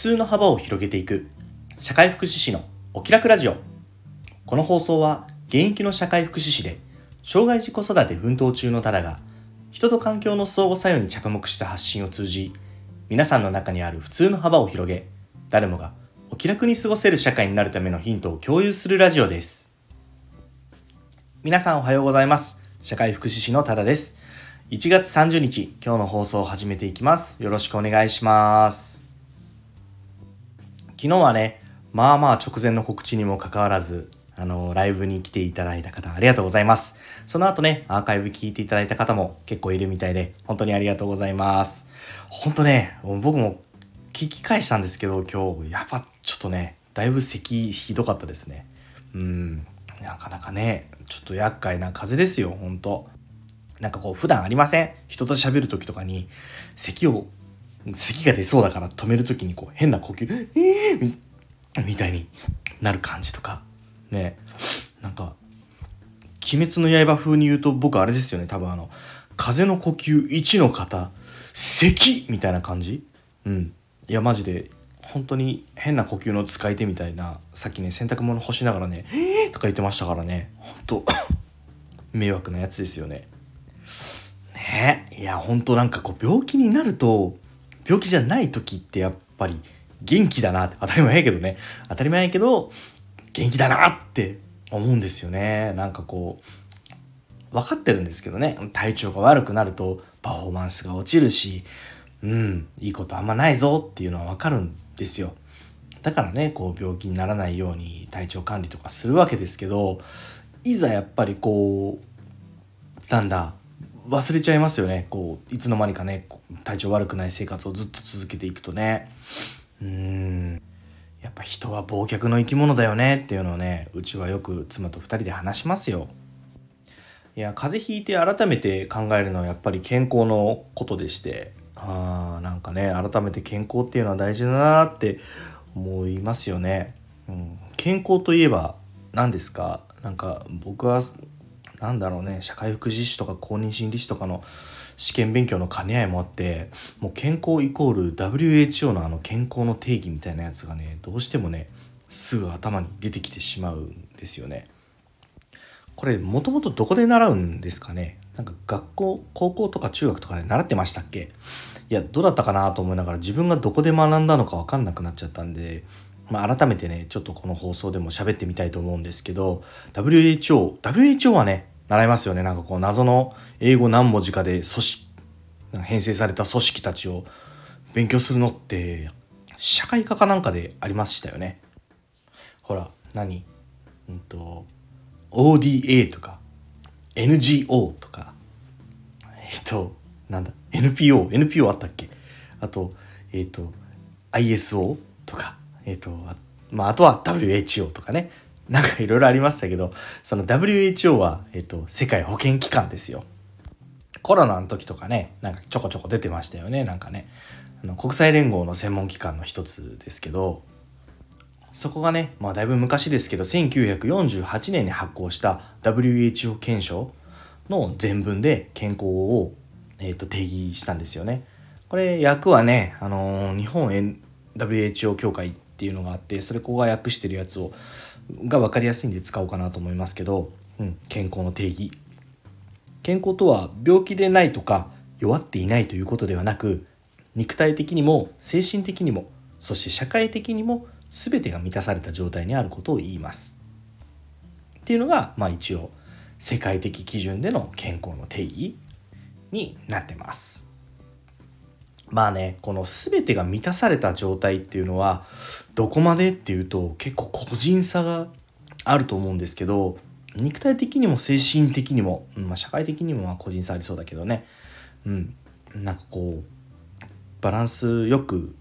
通の幅を広げていく。社会福祉士のお気楽ラジオ。この放送は現役の社会福祉士で障害児子育て奮闘中のタダが人と環境の相互作用に着目した発信を通じ皆さんの中にある普通の幅を広げ誰もがお気楽に過ごせる社会になるためのヒントを共有するラジオです。皆さんおはようございます。社会福祉士のタダです。1月30日今日の放送を始めていきます。よろしくお願いします。昨日はねまあまあ直前の告知にもかかわらずあの、ライブに来ていただいた方、ありがとうございます。その後ね、アーカイブ聞いていただいた方も結構いるみたいで、本当にありがとうございます。本当ね、僕も聞き返したんですけど、今日、やっぱちょっとね、だいぶ咳ひどかったですね。うん、なかなかね、ちょっと厄介な風ですよ、本当なんかこう、普段ありません人と喋る時とかに、咳を、咳が出そうだから止める時にこう、変な呼吸、えー、みたいになる感じとか。ね。なんか「鬼滅の刃」風に言うと僕あれですよね。多分あの「風の呼吸1の方咳」みたいな感じ？うん。いやマジで本当に変な呼吸の使い手みたいなさっきね洗濯物干しながらね「えー!」とか言ってましたからね。本当 迷惑なやつですよね。ね。いや本当なんかこう病気になると病気じゃない時ってやっぱり元気だなって当たり前やけどね。当たり前やけど元気だなって思うんですよね。なんかこう分かってるんですけどね。体調が悪くなるとパフォーマンスが落ちるしうんいいことあんまないぞっていうのは分かるんですよ。だからねこう病気にならないように体調管理とかするわけですけどいざやっぱりこうなんだ忘れちゃいますよね。こういつの間にかね体調悪くない生活をずっと続けていくとね。うん。やっぱ人は忘却の生き物だよねっていうのをねうちはよく妻と2人で話しますよ。いや風邪ひいて改めて考えるのはやっぱり健康のことでしてあーなんかね改めて健康っていうのは大事だなって思いますよね、うん、健康といえば何ですか？なんか僕は何だろうね社会福祉士とか公認心理士とかの試験勉強の兼ね合いもあってもう健康イコール WHO のあの健康の定義みたいなやつがねどうしてもねすぐ頭に出てきてしまうんですよね。これもともとどこで習うんですかね？なんか学校高校とか中学とかで習ってましたっけ？いやどうだったかなと思いながら自分がどこで学んだのか分かんなくなっちゃったんで、まあ、改めてねちょっとこの放送でも喋ってみたいと思うんですけど WHO WHO はね習いますよね。なんかこう謎の英語何文字かで組織編成された組織たちを勉強するのって社会科かなんかでありましたよね。ほら何？うんと ODA とか NGO とかえっとなんだ？NPO NPO あったっけ？あとえっと ISO とかえっとあ,、まあ、あとは WHO とかね。なんかいろいろありましたけど、その WHO は、えっと、世界保健機関ですよ。コロナの時とかね、なんかちょこちょこ出てましたよね、なんかね。あの国際連合の専門機関の一つですけど、そこがね、まあだいぶ昔ですけど、1948年に発行した WHO 憲章の全文で健康を、えー、と定義したんですよね。これ訳はね、あのー、日本 WHO 協会っていうのがあって、それここが訳してるやつをが分かりやすいんで使おうかなと思いますけど、うん、健康の定義。健康とは病気でないとか弱っていないということではなく肉体的にも精神的にもそして社会的にも全てが満たされた状態にあることを言います。っていうのがまあ一応世界的基準での健康の定義になってます。まあねこの全てが満たされた状態っていうのはどこまでっていうと結構個人差があると思うんですけど肉体的にも精神的にも、まあ、社会的にもまあ個人差ありそうだけどねうんなんかこうバランスよく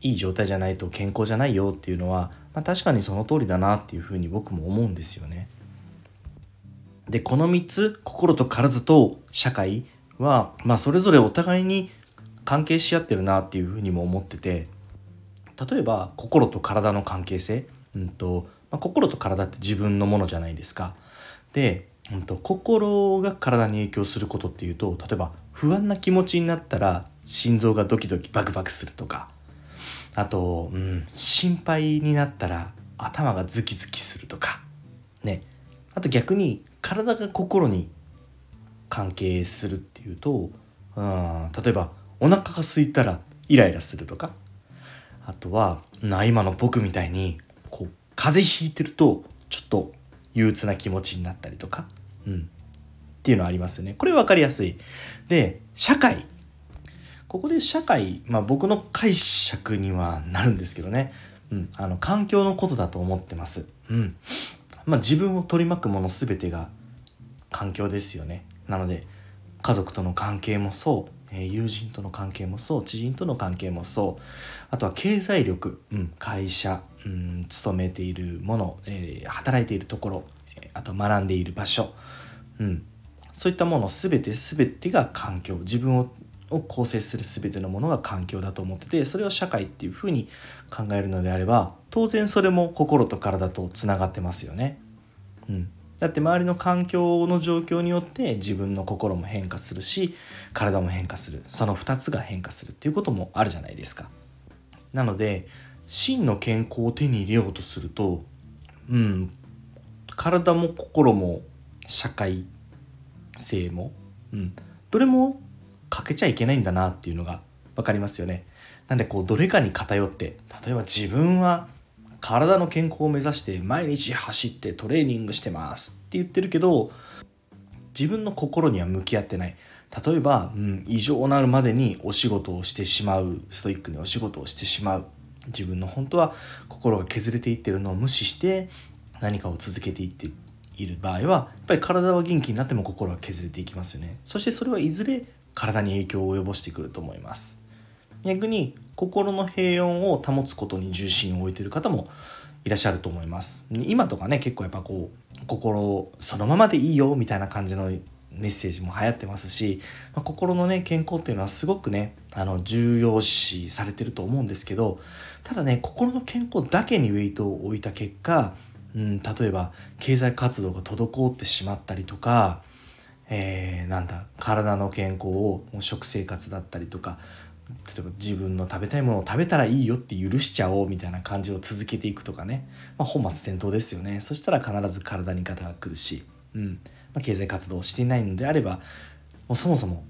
いい状態じゃないと健康じゃないよっていうのは、まあ、確かにその通りだなっていうふうに僕も思うんですよね。でこの3つ心と体と社会は、まあ、それぞれお互いに関係し合ってるなっていうふうにも思ってて例えば心と体の関係性、うんとまあ、心と体って自分のものじゃないですか。で、うんと、心が体に影響することっていうと例えば不安な気持ちになったら心臓がドキドキバクバクするとか。あと、うん、心配になったら頭がズキズキするとか。ね。あと逆に体が心に関係するっていうと、うん、例えばお腹が空いたらイライラするとかあとはな今の僕みたいにこう風邪ひいてるとちょっと憂鬱な気持ちになったりとか、うん、っていうのありますよね。これ分かりやすい。で社会ここで社会、まあ、僕の解釈にはなるんですけどね、うん、あの環境のことだと思ってます。うんまあ、自分を取り巻くもの全てが環境ですよね。なので家族との関係もそうえ友人との関係もそう知人との関係もそう。あとは経済力、うん、会社、うん、勤めているもの、えー、働いているところあと学んでいる場所、うん、そういったもの全て全てが環境。自分をを構成する全てのものが環境だと思っててそれを社会っていうふうに考えるのであれば当然それも心と体とつながってますよね。うん、だって周りの環境の状況によって自分の心も変化するし体も変化するその2つが変化するっていうこともあるじゃないですか。なので真の健康を手に入れようとするとうん体も心も社会性も、うん、どれも欠けちゃいけないんだなっていうのが分かりますよね。なんでこうどれかに偏って例えば自分は体の健康を目指して毎日走ってトレーニングしてますって言ってるけど自分の心には向き合ってない。例えば、うん、異常なるまでにお仕事をしてしまうストイックにお仕事をしてしまう。自分の本当は心が削れていってるのを無視して何かを続けていっている場合はやっぱり体は元気になっても心は削れていきますよね。そしてそれはいずれ体に影響を及ぼしてくると思います。逆に心の平穏を保つことに重心を置いている方もいらっしゃると思います。今とかね結構やっぱこう心そのままでいいよみたいな感じのメッセージも流行ってますし、まあ、心のね健康っていうのはすごくねあの重要視されてると思うんですけどただね心の健康だけにウェイトを置いた結果、うん、例えば経済活動が滞ってしまったりとかえー、なんだ体の健康を食生活だったりとか例えば自分の食べたいものを食べたらいいよって許しちゃおうみたいな感じを続けていくとかね、まあ、本末転倒ですよね。そしたら必ず体に方が来るし、うん。まあ、経済活動をしていないのであればもうそもそも、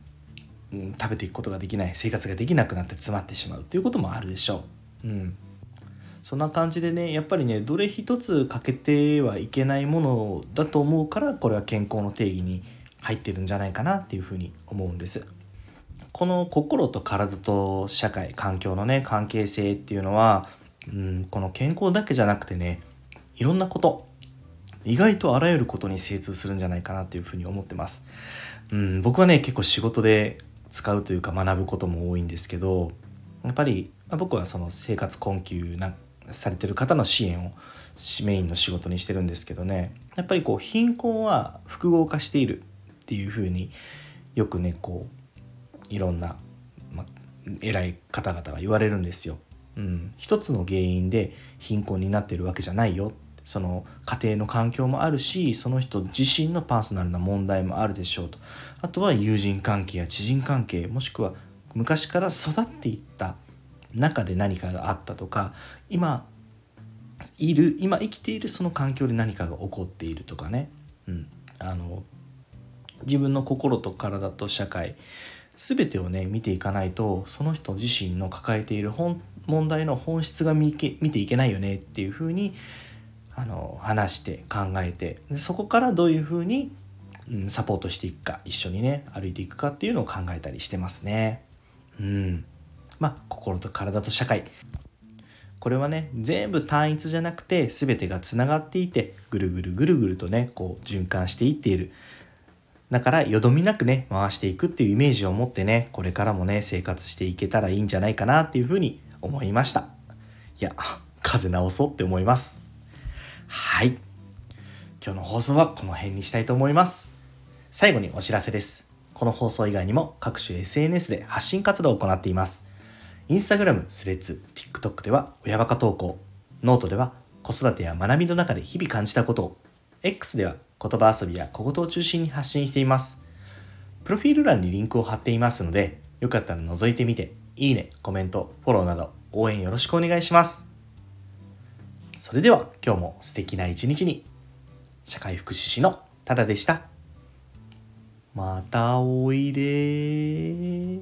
うん、食べていくことができない。生活ができなくなって詰まってしまうということもあるでしょう。うん。そんな感じでねやっぱりねどれ一つ欠けてはいけないものだと思うからこれは健康の定義に入ってるんじゃないかなっていうふうに思うんです。この心と体と社会環境のね関係性っていうのは、うん、この健康だけじゃなくてねいろんなこと意外とあらゆることに精通するんじゃないかなっていうふうに思ってます。うん、僕はね結構仕事で使うというか学ぶことも多いんですけどやっぱり、まあ、僕はその生活困窮なされてる方の支援をメインの仕事にしてるんですけどねやっぱりこう貧困は複合化しているっていうふうによくねこういろんな、ま偉い方々が言われるんですよ。うん、一つの原因で貧困になってるわけじゃないよ。その家庭の環境もあるしその人自身のパーソナルな問題もあるでしょうと。あとは友人関係や知人関係もしくは昔から育っていった中で何かがあったとか今いる今生きているその環境で何かが起こっているとかね、うん、あの自分の心と体と社会全てをね見ていかないとその人自身の抱えている本問題の本質が見見ていけないよねっていうふうにあの話して考えてでそこからどういうふうに、うん、サポートしていくか一緒にね歩いていくかっていうのを考えたりしてますね。うん。まあ心と体と社会。これはね全部単一じゃなくて全てがつながっていてぐるぐるぐるぐるとねこう循環していっている。だからよどみなくね回していくっていうイメージを持ってねこれからもね生活していけたらいいんじゃないかなっていうふうに思いました。いや風邪治そうって思います。はい。今日の放送はこの辺にしたいと思います。最後にお知らせです。この放送以外にも各種 SNS で発信活動を行っています。インスタグラム、スレッズ、TikTok では親バカ投稿、ノートでは子育てや学びの中で日々感じたこと。を、X では言葉遊びや小言を中心に発信しています。プロフィール欄にリンクを貼っていますので、よかったら覗いてみて、いいね、コメント、フォローなど応援よろしくお願いします。それでは今日も素敵な一日に。社会福祉士のタダでした。またおいで